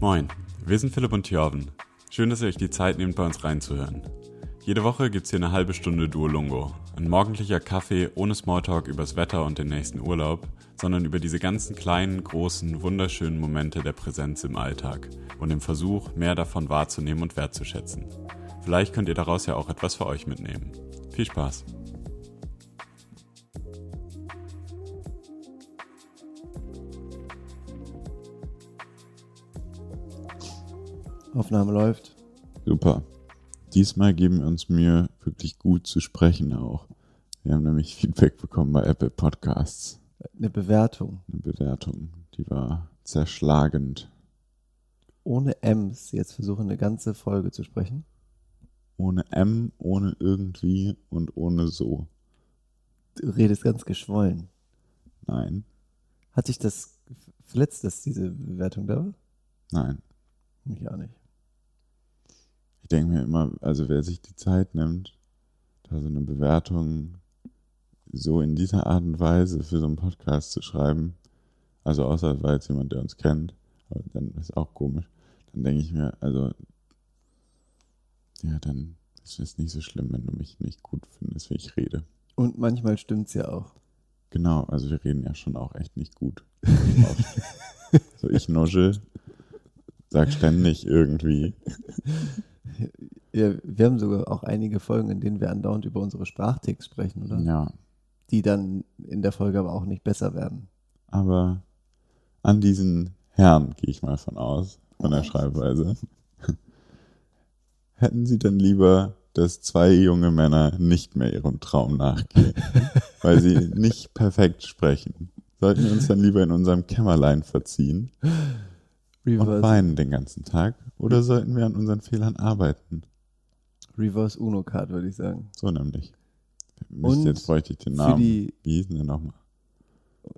Moin, wir sind Philipp und Thjörven. Schön, dass ihr euch die Zeit nehmt, bei uns reinzuhören. Jede Woche gibt's hier eine halbe Stunde Duolungo. Ein morgendlicher Kaffee ohne Smalltalk übers Wetter und den nächsten Urlaub, sondern über diese ganzen kleinen, großen, wunderschönen Momente der Präsenz im Alltag und dem Versuch, mehr davon wahrzunehmen und wertzuschätzen. Vielleicht könnt ihr daraus ja auch etwas für euch mitnehmen. Viel Spaß! Aufnahme läuft. Super. Diesmal geben wir uns Mühe, wirklich gut zu sprechen auch. Wir haben nämlich Feedback bekommen bei Apple Podcasts. Eine Bewertung. Eine Bewertung, die war zerschlagend. Ohne M's jetzt versuchen, eine ganze Folge zu sprechen. Ohne M, ohne irgendwie und ohne so. Du redest ganz geschwollen. Nein. Hat dich das verletzt, dass diese Bewertung da war? Nein. Mich auch nicht. Ich denke mir immer, also wer sich die Zeit nimmt, da so eine Bewertung so in dieser Art und Weise für so einen Podcast zu schreiben, also außer es war jetzt jemand, der uns kennt, aber dann ist auch komisch, dann denke ich mir, also ja, dann ist es nicht so schlimm, wenn du mich nicht gut findest, wie ich rede. Und manchmal stimmt's ja auch. Genau, also wir reden ja schon auch echt nicht gut. so ich nuschel, sag ständig irgendwie. Ja, wir haben sogar auch einige Folgen, in denen wir andauernd über unsere Sprachticks sprechen, oder? Ja, Die dann in der Folge aber auch nicht besser werden. aber an diesen Herrn gehe ich mal von aus, von der Schreibweise. Hätten Sie denn lieber, dass zwei junge Männer nicht mehr ihrem Traum nachgehen, weil sie nicht perfekt sprechen? Sollten wir uns dann lieber in unserem Kämmerlein verziehen und weinen den ganzen Tag? Oder sollten wir an unseren Fehlern arbeiten? Reverse Uno Card, würde ich sagen. So nämlich. Und Mist, jetzt bräuchte ich den Namen. die, Wie hieß denn der nochmal?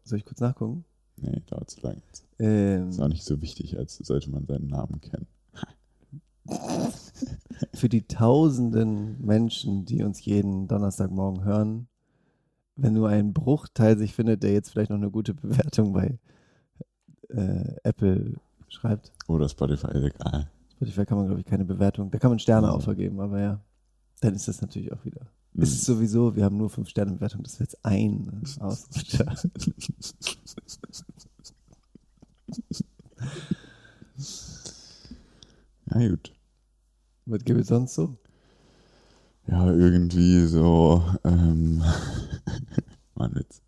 soll ich kurz nachgucken? Nee, dauert zu lange. Ähm, Ist auch nicht so wichtig, als sollte man seinen Namen kennen. für die tausenden Menschen, die uns jeden Donnerstagmorgen hören, wenn nur ein Bruchteil sich findet, der jetzt vielleicht noch eine gute Bewertung bei äh, Apple schreibt. Oder Spotify ist egal. Spotify kann man, glaube ich, keine Bewertung. Da kann man Sterne auch vergeben, aber ja, dann ist das natürlich auch wieder. Mhm. Es ist sowieso, wir haben nur fünf Sterne Bewertung, das ist jetzt ein Ausrutscher. Ja, gut. Was gibt es sonst so? Ja, irgendwie so, ähm, Mann, jetzt.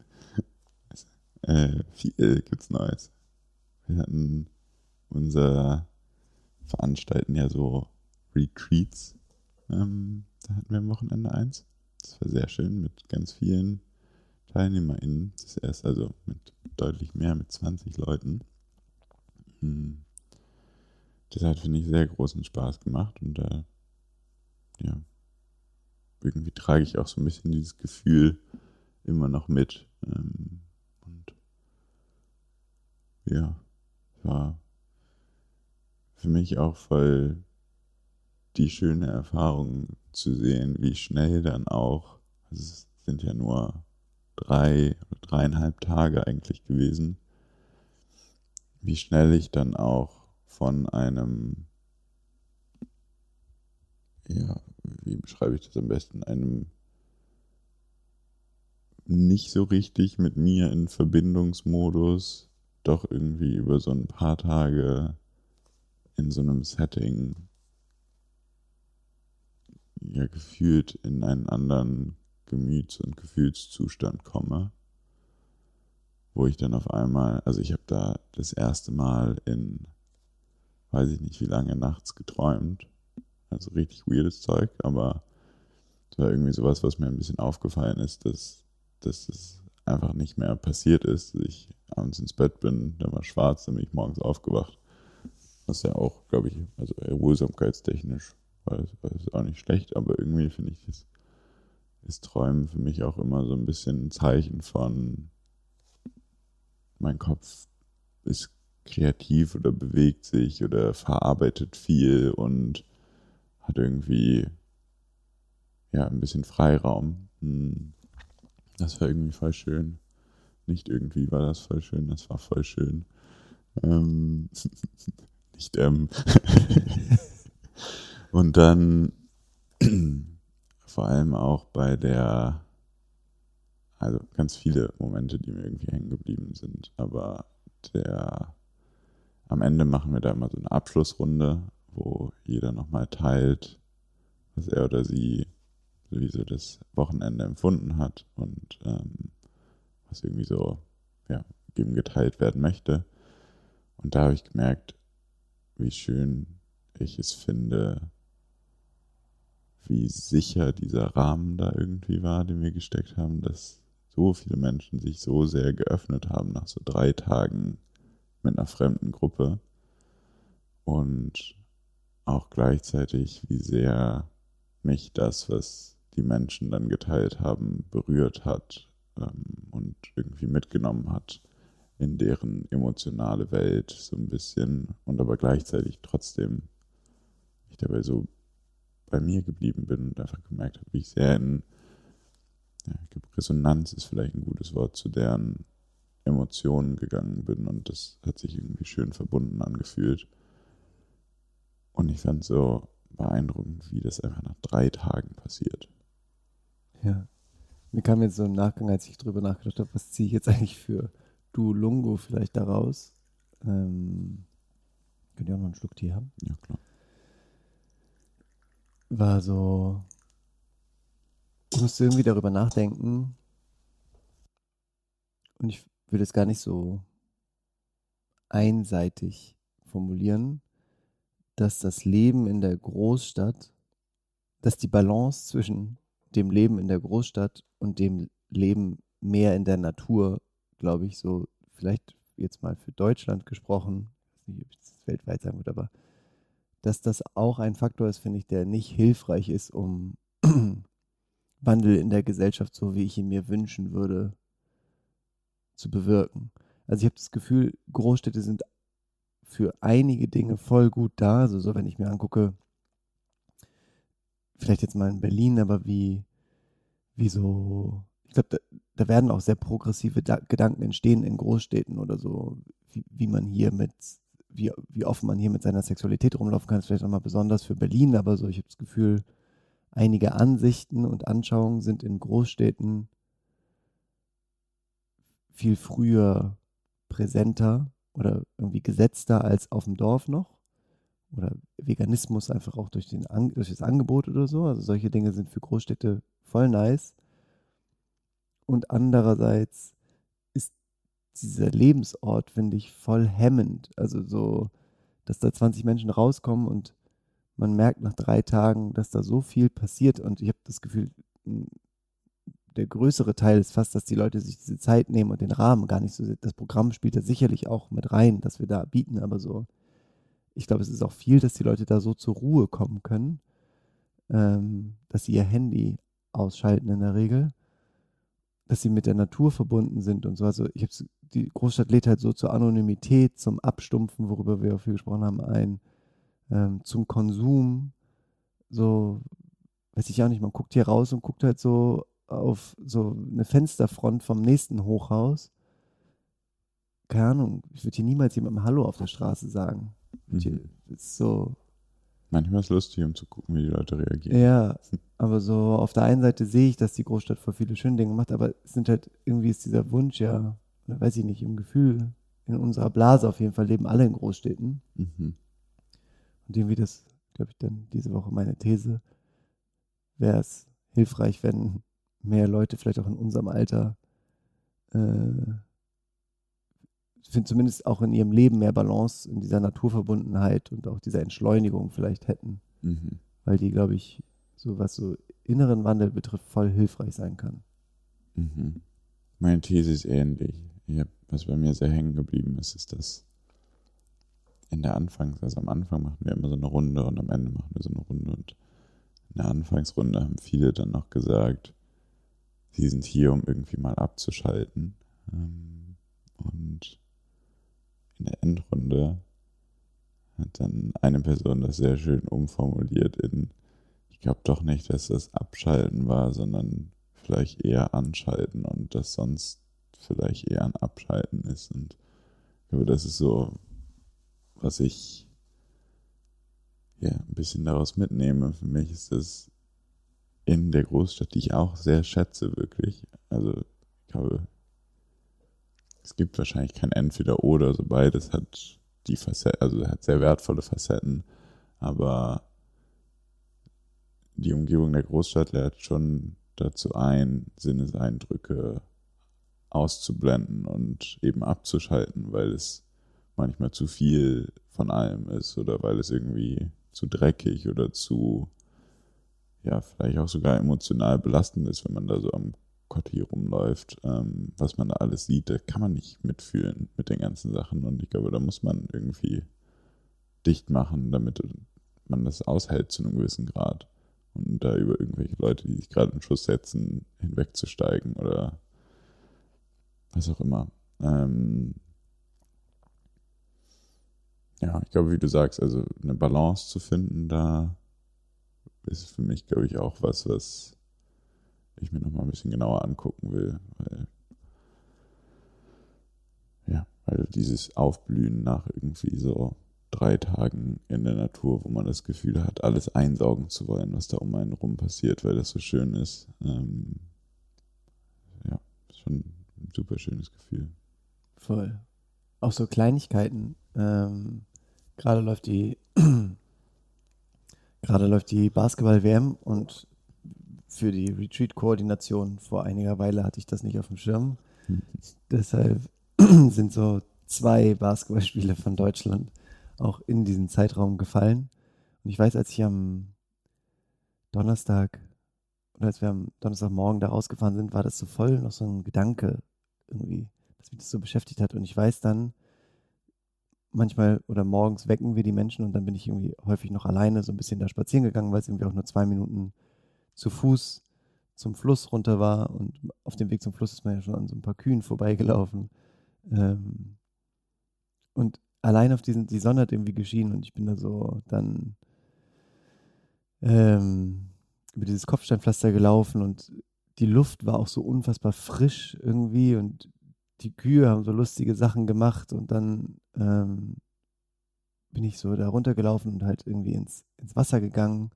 Äh, viel gibt's Neues. Wir hatten unser, veranstalten ja so Retreats. Ähm, da hatten wir am Wochenende eins. Das war sehr schön mit ganz vielen TeilnehmerInnen. Das erst also mit deutlich mehr, mit 20 Leuten. Hm. Das hat, finde ich, sehr großen Spaß gemacht und da, ja, irgendwie trage ich auch so ein bisschen dieses Gefühl immer noch mit. Ähm, und ja, war für mich auch voll die schöne Erfahrung zu sehen, wie schnell dann auch, also es sind ja nur drei dreieinhalb Tage eigentlich gewesen, wie schnell ich dann auch von einem, ja, wie beschreibe ich das am besten, einem nicht so richtig mit mir in Verbindungsmodus, doch irgendwie über so ein paar Tage in so einem Setting ja gefühlt in einen anderen Gemüts- und Gefühlszustand komme, wo ich dann auf einmal, also ich habe da das erste Mal in, weiß ich nicht wie lange nachts geträumt, also richtig weirdes Zeug, aber es war irgendwie sowas, was mir ein bisschen aufgefallen ist, dass, dass es einfach nicht mehr passiert ist, dass ich abends ins Bett bin, dann war schwarz, dann bin ich morgens aufgewacht. Was ja auch, glaube ich, also erholsamkeitstechnisch war es auch nicht schlecht, aber irgendwie finde ich, ist, ist Träumen für mich auch immer so ein bisschen ein Zeichen von, mein Kopf ist kreativ oder bewegt sich oder verarbeitet viel und hat irgendwie ja ein bisschen Freiraum. Hm. Das war irgendwie voll schön. Nicht irgendwie war das voll schön, das war voll schön. Ähm, nicht M. Und dann vor allem auch bei der, also ganz viele Momente, die mir irgendwie hängen geblieben sind, aber der, am Ende machen wir da immer so eine Abschlussrunde, wo jeder nochmal teilt, was er oder sie wie so das Wochenende empfunden hat und ähm, was irgendwie so ja, eben geteilt werden möchte. Und da habe ich gemerkt, wie schön ich es finde, wie sicher dieser Rahmen da irgendwie war, den wir gesteckt haben, dass so viele Menschen sich so sehr geöffnet haben nach so drei Tagen mit einer fremden Gruppe und auch gleichzeitig, wie sehr mich das, was die Menschen dann geteilt haben, berührt hat ähm, und irgendwie mitgenommen hat in deren emotionale Welt so ein bisschen und aber gleichzeitig trotzdem ich dabei so bei mir geblieben bin und einfach gemerkt habe, wie ich sehr in ja, Resonanz ist vielleicht ein gutes Wort zu deren Emotionen gegangen bin und das hat sich irgendwie schön verbunden angefühlt. Und ich fand so beeindruckend, wie das einfach nach drei Tagen passiert. Ja. Mir kam jetzt so im Nachgang, als ich drüber nachgedacht habe, was ziehe ich jetzt eigentlich für Duolungo vielleicht daraus? Ähm, könnt ihr auch noch einen Schluck Tee haben? Ja, klar. War so, ich musste irgendwie darüber nachdenken und ich will es gar nicht so einseitig formulieren, dass das Leben in der Großstadt, dass die Balance zwischen dem Leben in der Großstadt und dem Leben mehr in der Natur, glaube ich, so vielleicht jetzt mal für Deutschland gesprochen, nicht, ob ich das weltweit sagen würde, aber dass das auch ein Faktor ist, finde ich, der nicht hilfreich ist, um Wandel in der Gesellschaft, so wie ich ihn mir wünschen würde, zu bewirken. Also ich habe das Gefühl, Großstädte sind für einige Dinge voll gut da. Also so, wenn ich mir angucke, vielleicht jetzt mal in Berlin, aber wie, wie so, ich glaube, da, da, werden auch sehr progressive da Gedanken entstehen in Großstädten oder so, wie, wie man hier mit, wie, wie offen man hier mit seiner Sexualität rumlaufen kann, ist vielleicht nochmal besonders für Berlin, aber so, ich habe das Gefühl, einige Ansichten und Anschauungen sind in Großstädten viel früher präsenter oder irgendwie gesetzter als auf dem Dorf noch oder Veganismus einfach auch durch, den, durch das Angebot oder so. Also solche Dinge sind für Großstädte voll nice. Und andererseits ist dieser Lebensort, finde ich, voll hemmend. Also so, dass da 20 Menschen rauskommen und man merkt nach drei Tagen, dass da so viel passiert. Und ich habe das Gefühl, der größere Teil ist fast, dass die Leute sich diese Zeit nehmen und den Rahmen gar nicht so. Das Programm spielt da sicherlich auch mit rein, dass wir da bieten, aber so ich glaube, es ist auch viel, dass die Leute da so zur Ruhe kommen können, ähm, dass sie ihr Handy ausschalten in der Regel, dass sie mit der Natur verbunden sind und so. Also ich habe die Großstadt lädt halt so zur Anonymität, zum Abstumpfen, worüber wir auch viel gesprochen haben, ein, ähm, zum Konsum, so, weiß ich auch nicht, man guckt hier raus und guckt halt so auf so eine Fensterfront vom nächsten Hochhaus. Keine Ahnung, ich würde hier niemals jemandem Hallo auf der Straße sagen. Mhm. Ist so. Manchmal ist es lustig, um zu gucken, wie die Leute reagieren. Ja, aber so auf der einen Seite sehe ich, dass die Großstadt vor viele schöne Dinge macht, aber es sind halt, irgendwie ist dieser Wunsch ja, weiß ich nicht, im Gefühl, in unserer Blase auf jeden Fall leben alle in Großstädten. Mhm. Und irgendwie das, glaube ich, dann diese Woche meine These, wäre es hilfreich, wenn mehr Leute vielleicht auch in unserem Alter äh, finde zumindest auch in ihrem Leben mehr Balance in dieser Naturverbundenheit und auch dieser Entschleunigung vielleicht hätten. Mhm. Weil die, glaube ich, so was so inneren Wandel betrifft, voll hilfreich sein kann. Mhm. Meine These ist ähnlich. Hab, was bei mir sehr hängen geblieben ist, ist, dass in der Anfangs, also am Anfang machen wir immer so eine Runde und am Ende machen wir so eine Runde und in der Anfangsrunde haben viele dann noch gesagt, sie sind hier, um irgendwie mal abzuschalten. Ähm, und in der Endrunde hat dann eine Person das sehr schön umformuliert in, ich glaube doch nicht, dass das Abschalten war, sondern vielleicht eher Anschalten und das sonst vielleicht eher ein Abschalten ist. Und ich glaube, das ist so, was ich ja, ein bisschen daraus mitnehme, für mich ist das in der Großstadt, die ich auch sehr schätze, wirklich. Also, ich glaube, es gibt wahrscheinlich kein Entweder-Oder, so beides hat die Facetten, also hat sehr wertvolle Facetten, aber die Umgebung der Großstadt lädt schon dazu ein, Sinneseindrücke auszublenden und eben abzuschalten, weil es manchmal zu viel von allem ist oder weil es irgendwie zu dreckig oder zu, ja, vielleicht auch sogar emotional belastend ist, wenn man da so am Kotti rumläuft, ähm, was man da alles sieht, da kann man nicht mitfühlen mit den ganzen Sachen und ich glaube, da muss man irgendwie dicht machen, damit man das aushält zu einem gewissen Grad und da über irgendwelche Leute, die sich gerade in Schuss setzen, hinwegzusteigen oder was auch immer. Ähm ja, ich glaube, wie du sagst, also eine Balance zu finden, da ist für mich, glaube ich, auch was, was ich mir nochmal ein bisschen genauer angucken will. Weil, ja, weil dieses Aufblühen nach irgendwie so drei Tagen in der Natur, wo man das Gefühl hat, alles einsaugen zu wollen, was da um einen rum passiert, weil das so schön ist. Ähm, ja, schon ein super schönes Gefühl. Voll. Auch so Kleinigkeiten. Ähm, gerade läuft die gerade läuft die Basketball-WM und für die Retreat-Koordination vor einiger Weile hatte ich das nicht auf dem Schirm. Mhm. Deshalb sind so zwei Basketballspiele von Deutschland auch in diesen Zeitraum gefallen. Und ich weiß, als ich am Donnerstag oder als wir am Donnerstagmorgen da rausgefahren sind, war das so voll noch so ein Gedanke irgendwie, dass mich das so beschäftigt hat. Und ich weiß dann, manchmal oder morgens wecken wir die Menschen und dann bin ich irgendwie häufig noch alleine so ein bisschen da spazieren gegangen, weil es irgendwie auch nur zwei Minuten zu Fuß zum Fluss runter war und auf dem Weg zum Fluss ist man ja schon an so ein paar Kühen vorbeigelaufen. Ähm, und allein auf diesen, die Sonne hat irgendwie geschienen und ich bin da so dann ähm, über dieses Kopfsteinpflaster gelaufen und die Luft war auch so unfassbar frisch irgendwie und die Kühe haben so lustige Sachen gemacht und dann ähm, bin ich so da runtergelaufen und halt irgendwie ins, ins Wasser gegangen,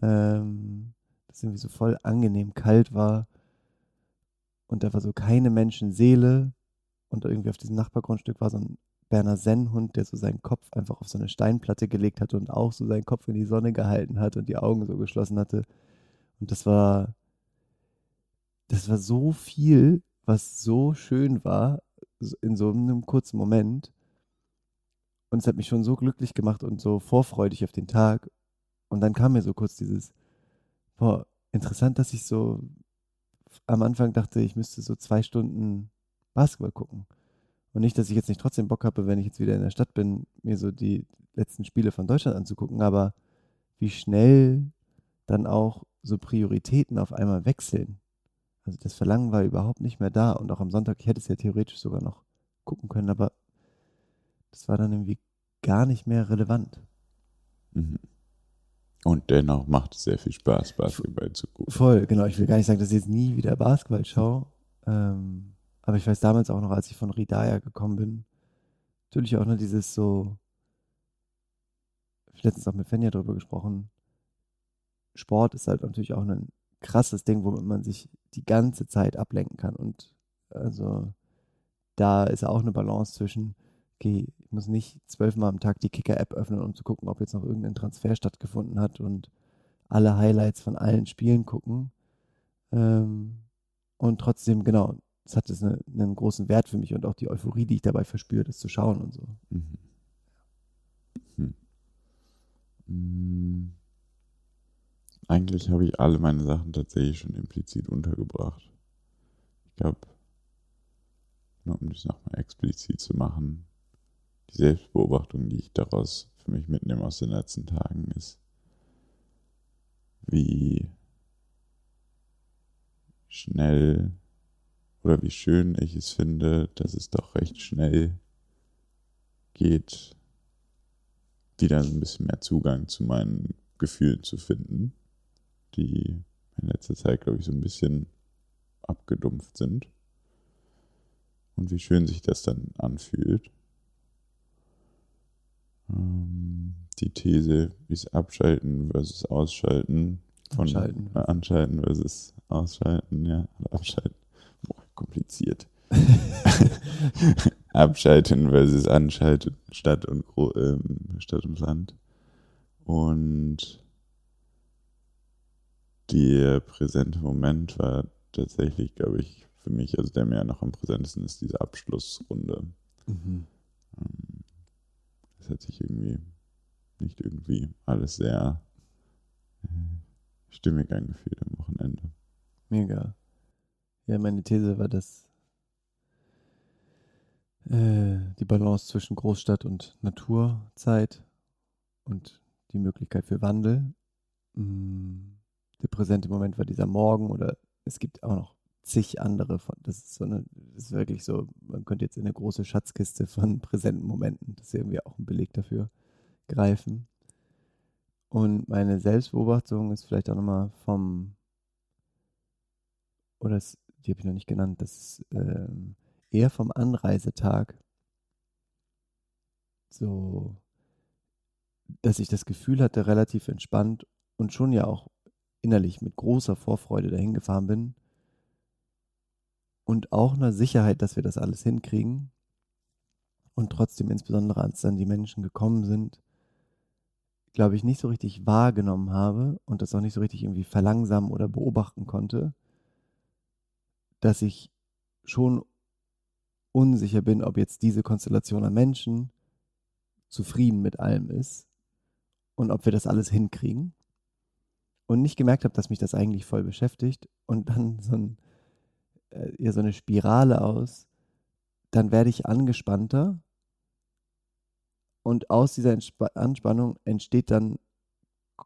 ähm, das irgendwie so voll angenehm kalt war und da war so keine Menschenseele und irgendwie auf diesem Nachbargrundstück war so ein Berner Sennhund, der so seinen Kopf einfach auf so eine Steinplatte gelegt hatte und auch so seinen Kopf in die Sonne gehalten hat und die Augen so geschlossen hatte. Und das war, das war so viel, was so schön war, in so einem kurzen Moment. Und es hat mich schon so glücklich gemacht und so vorfreudig auf den Tag. Und dann kam mir so kurz dieses, boah, interessant, dass ich so am Anfang dachte, ich müsste so zwei Stunden Basketball gucken. Und nicht, dass ich jetzt nicht trotzdem Bock habe, wenn ich jetzt wieder in der Stadt bin, mir so die letzten Spiele von Deutschland anzugucken, aber wie schnell dann auch so Prioritäten auf einmal wechseln. Also das Verlangen war überhaupt nicht mehr da und auch am Sonntag, ich hätte es ja theoretisch sogar noch gucken können, aber das war dann irgendwie gar nicht mehr relevant. Mhm. Und dennoch macht es sehr viel Spaß, Basketball zu gucken. Voll, genau. Ich will gar nicht sagen, dass ich jetzt nie wieder Basketball schaue. Ähm, aber ich weiß damals auch noch, als ich von Ridaya gekommen bin, natürlich auch noch dieses so, letztens auch mit Fenja darüber gesprochen, Sport ist halt natürlich auch ein krasses Ding, womit man sich die ganze Zeit ablenken kann. Und also da ist auch eine Balance zwischen, okay, ich muss nicht zwölfmal am Tag die Kicker-App öffnen, um zu gucken, ob jetzt noch irgendein Transfer stattgefunden hat und alle Highlights von allen Spielen gucken. Ähm, und trotzdem, genau, das hat das eine, einen großen Wert für mich und auch die Euphorie, die ich dabei verspüre, das zu schauen und so. Mhm. Hm. Hm. Eigentlich habe ich alle meine Sachen tatsächlich schon implizit untergebracht. Ich glaube, nur um das nochmal explizit zu machen, die Selbstbeobachtung, die ich daraus für mich mitnehme aus den letzten Tagen, ist, wie schnell oder wie schön ich es finde, dass es doch recht schnell geht, wieder ein bisschen mehr Zugang zu meinen Gefühlen zu finden, die in letzter Zeit, glaube ich, so ein bisschen abgedumpft sind. Und wie schön sich das dann anfühlt. Ähm, die These, wie es abschalten versus ausschalten. Von, Anschalten. Äh, anschalten versus ausschalten, ja. Abschalten. Boah, kompliziert. abschalten versus anschalten, Stadt und, Gro ähm, Stadt und Land. Und der präsente Moment war tatsächlich, glaube ich, für mich, also der mir noch am präsentesten ist, diese Abschlussrunde. Mhm. Ähm, Das hat sich irgendwie, nicht irgendwie, alles sehr äh, stimmig angefühlt am Wochenende. Mega. Ja, meine These war, dass äh, die Balance zwischen Großstadt und Naturzeit und die Möglichkeit für Wandel. mh, Der präsente Moment war dieser Morgen oder es gibt auch noch zig andere von. Das ist so eine, das ist wirklich so, man könnte jetzt in eine große Schatzkiste von präsenten Momenten, das ist irgendwie auch ein Beleg dafür, greifen. Und meine Selbstbeobachtung ist vielleicht auch nochmal vom oder es, die habe ich noch nicht genannt, das ist ähm, eher vom Anreisetag. So, dass ich das Gefühl hatte, relativ entspannt und schon ja auch innerlich mit großer Vorfreude dahin gefahren bin. Und auch einer Sicherheit, dass wir das alles hinkriegen. Und trotzdem, insbesondere als dann die Menschen gekommen sind, glaube ich, nicht so richtig wahrgenommen habe und das auch nicht so richtig irgendwie verlangsamen oder beobachten konnte, dass ich schon unsicher bin, ob jetzt diese Konstellation an Menschen zufrieden mit allem ist und ob wir das alles hinkriegen. Und nicht gemerkt habe, dass mich das eigentlich voll beschäftigt und dann so, ein, äh, ja, so eine Spirale aus, dann werde ich angespannter und aus dieser Entspa Anspannung entsteht dann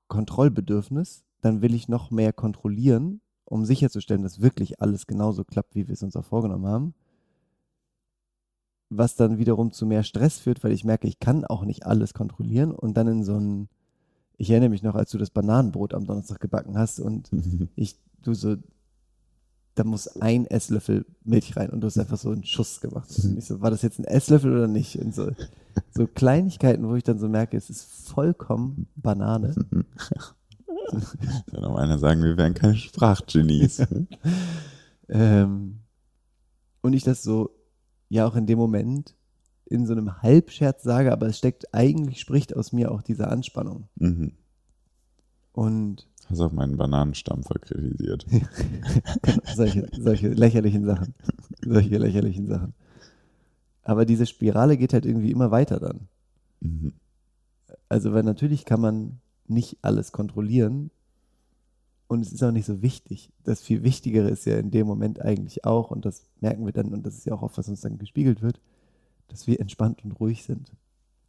Kontrollbedürfnis. Dann will ich noch mehr kontrollieren, um sicherzustellen, dass wirklich alles genauso klappt, wie wir es uns auch vorgenommen haben. Was dann wiederum zu mehr Stress führt, weil ich merke, ich kann auch nicht alles kontrollieren und dann in so ein, ich erinnere mich noch, als du das Bananenbrot am Donnerstag gebacken hast und ich, du so, da muss ein Esslöffel Milch rein und du hast einfach so einen Schuss gemacht. Und ich so, war das jetzt ein Esslöffel oder nicht? Und so, so Kleinigkeiten, wo ich dann so merke, es ist vollkommen Banane. Kann auch einer sagen, wir wären keine Sprachgenies. Ähm, und ich das so, ja auch in dem Moment in so einem Halbscherz sage, aber es steckt, eigentlich spricht aus mir auch diese Anspannung. mhm. Und Hast auch meinen Bananenstampfer kritisiert. solche, solche lächerlichen Sachen. Solche lächerlichen Sachen. Aber diese Spirale geht halt irgendwie immer weiter dann. Mhm. Also, weil natürlich kann man nicht alles kontrollieren und es ist auch nicht so wichtig. Das viel Wichtigere ist ja in dem Moment eigentlich auch, und das merken wir dann, und das ist ja auch oft, was uns dann gespiegelt wird, dass wir entspannt und ruhig sind.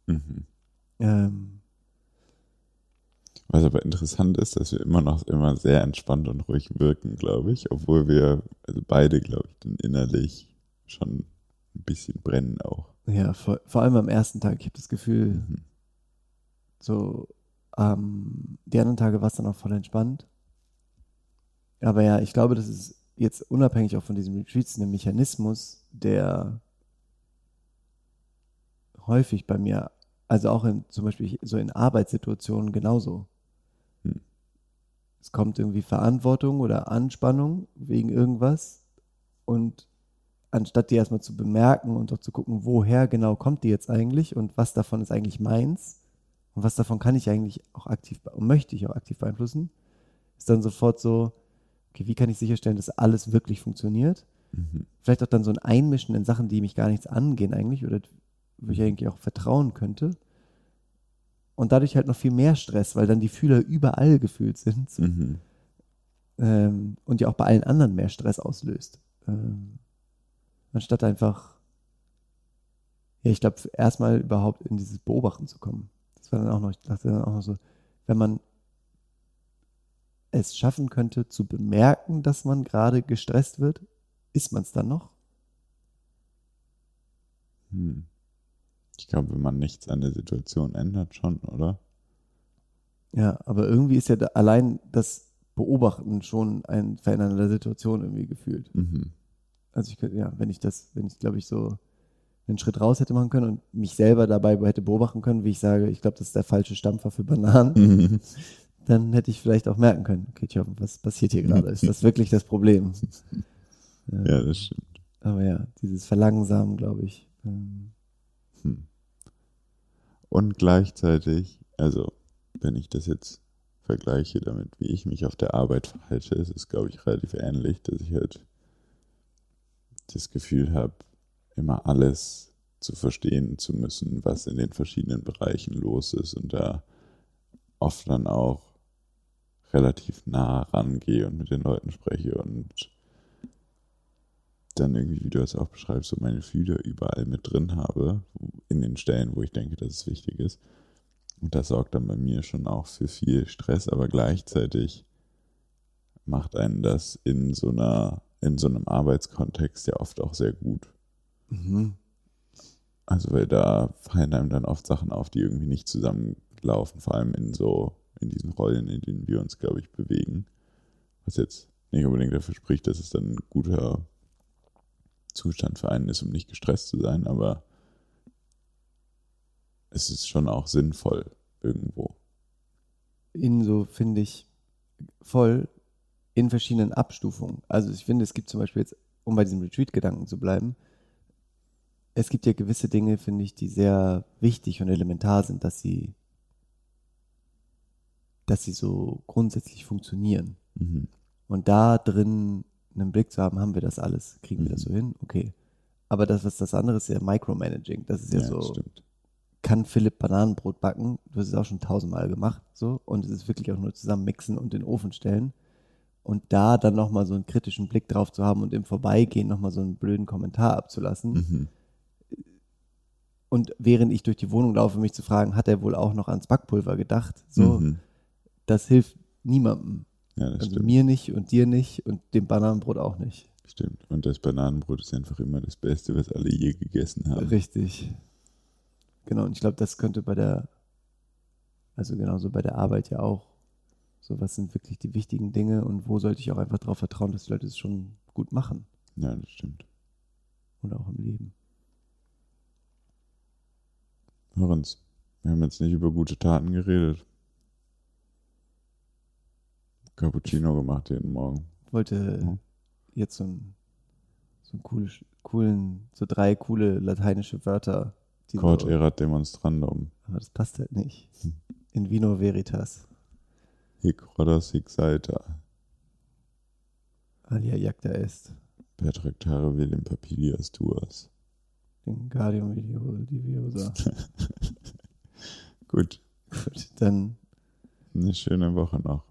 Mhm. Ähm, Was aber interessant ist, dass wir immer noch immer sehr entspannt und ruhig wirken, glaube ich, obwohl wir, also beide, glaube ich, dann innerlich schon ein bisschen brennen auch. ja, vor, vor allem am ersten Tag. Ich habe das Gefühl, Mhm. so, ähm, die anderen Tage war es dann auch voll entspannt. Aber ja, ich glaube, das ist jetzt unabhängig auch von diesem Retreats ein Mechanismus, der häufig bei mir, also auch in, zum Beispiel so in Arbeitssituationen genauso. Es kommt irgendwie Verantwortung oder Anspannung wegen irgendwas und anstatt die erstmal zu bemerken und auch zu gucken, woher genau kommt die jetzt eigentlich und was davon ist eigentlich meins und was davon kann ich eigentlich auch aktiv und möchte ich auch aktiv beeinflussen, ist dann sofort so, okay, wie kann ich sicherstellen, dass alles wirklich funktioniert? Mhm. Vielleicht auch dann so ein Einmischen in Sachen, die mich gar nichts angehen eigentlich oder wo ich eigentlich auch vertrauen könnte. Und dadurch halt noch viel mehr Stress, weil dann die Fühler überall gefühlt sind Mhm. ähm, und ja auch bei allen anderen mehr Stress auslöst. Ähm, anstatt einfach, ja, ich glaube, erstmal überhaupt in dieses Beobachten zu kommen. Das war dann auch noch, ich dachte dann auch noch so, wenn man es schaffen könnte, zu bemerken, dass man gerade gestresst wird, ist man es dann noch? Hm. Ich glaube, wenn man nichts an der Situation ändert, schon, oder? Ja, aber irgendwie ist ja da allein das Beobachten schon ein Verändern der Situation irgendwie gefühlt. Mhm. Also ich könnte, ja, wenn ich das, wenn ich glaube ich so einen Schritt raus hätte machen können und mich selber dabei hätte beobachten können, wie ich sage, ich glaube, das ist der falsche Stampfer für Bananen, Mhm. dann hätte ich vielleicht auch merken können, okay, tja, was passiert hier gerade? Ist das wirklich das Problem? Ja, das stimmt. Aber ja, dieses Verlangsamen, glaube ich. ähm, Hm. Und gleichzeitig, also wenn ich das jetzt vergleiche damit, wie ich mich auf der Arbeit verhalte, ist es, glaube ich, relativ ähnlich, dass ich halt das Gefühl habe, immer alles zu verstehen zu müssen, was in den verschiedenen Bereichen los ist und da oft dann auch relativ nah rangehe und mit den Leuten spreche und dann irgendwie, wie du es auch beschreibst, so meine Fühler überall mit drin habe, in den Stellen, wo ich denke, dass es wichtig ist. Und das sorgt dann bei mir schon auch für viel Stress, aber gleichzeitig macht einen das in so einer, in so einem Arbeitskontext ja oft auch sehr gut. mhm. Also weil da fallen einem dann oft Sachen auf, die irgendwie nicht zusammenlaufen, vor allem in so, in diesen Rollen, in denen wir uns, glaube ich, bewegen. Was jetzt nicht unbedingt dafür spricht, dass es dann ein guter Zustand für einen ist, um nicht gestresst zu sein, aber es ist schon auch sinnvoll irgendwo. in so, finde ich, voll in verschiedenen Abstufungen. Also ich finde, es gibt zum Beispiel jetzt, um bei diesem Retreat-Gedanken zu bleiben, es gibt ja gewisse Dinge, finde ich, die sehr wichtig und elementar sind, dass sie, dass sie so grundsätzlich funktionieren. Mhm. Und da drin einen Blick zu haben, haben wir das alles, kriegen wir das Mhm. so hin? Okay. Aber das, was das andere ist, ja Micromanaging. Das ist ja, das so, stimmt. kann Philipp Bananenbrot backen? Du hast es auch schon tausendmal gemacht, so. Und es ist wirklich auch nur zusammen mixen und in den Ofen stellen. Und da dann nochmal so einen kritischen Blick drauf zu haben und im Vorbeigehen nochmal so einen blöden Kommentar abzulassen. Mhm. Und während ich durch die Wohnung laufe, mich zu fragen, hat er wohl auch noch ans Backpulver gedacht? So, Mhm. das hilft niemandem. Ja, das Also stimmt. mir nicht und dir nicht und dem Bananenbrot auch nicht. Stimmt. Und das Bananenbrot ist einfach immer das Beste, was alle je gegessen haben. Richtig. Genau, und ich glaube, das könnte bei der, also genauso bei der Arbeit ja auch, so was sind wirklich die wichtigen Dinge und wo sollte ich auch einfach darauf vertrauen, dass die Leute es schon gut machen Ja, das stimmt. und auch im Leben. Lorenz, wir haben jetzt nicht über gute Taten geredet. Cappuccino gemacht jeden Morgen. Ich wollte Mhm. jetzt so ein, so einen coole, coolen, so drei coole lateinische Wörter. Cort so, erat demonstrandum. aber das passt halt nicht. Hm. In vino veritas. Hic rodos hic salta. Alia jacta est. Per tractare velim papilias tuas. Wingardium Leviosa. Gut, Gut, dann eine schöne Woche noch.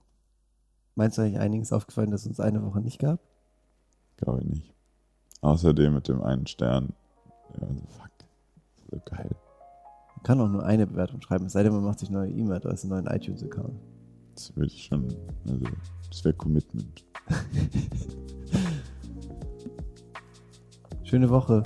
Meinst du eigentlich einiges aufgefallen, dass es uns eine Woche nicht gab? Glaube ich nicht. Außerdem mit dem einen Stern. Ja, so fuck. So geil. Man kann auch nur eine Bewertung schreiben, es sei denn, man macht sich neue E-Mail-Adresse, einen neuen iTunes-Account. Das würde ich schon, also, das wäre Commitment. Schöne Woche.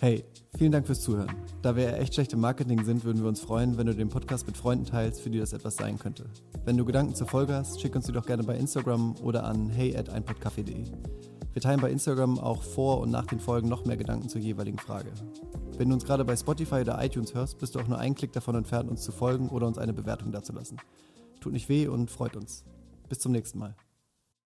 Hey, vielen Dank fürs Zuhören. Da wir ja echt schlecht im Marketing sind, würden wir uns freuen, wenn du den Podcast mit Freunden teilst, für die das etwas sein könnte. Wenn du Gedanken zur Folge hast, schick uns die doch gerne bei Instagram oder an hey at einpodcafé.de. Wir teilen bei Instagram auch vor und nach den Folgen noch mehr Gedanken zur jeweiligen Frage. Wenn du uns gerade bei Spotify oder iTunes hörst, bist du auch nur einen Klick davon entfernt, uns zu folgen oder uns eine Bewertung dazulassen. Tut nicht weh und freut uns. Bis zum nächsten Mal.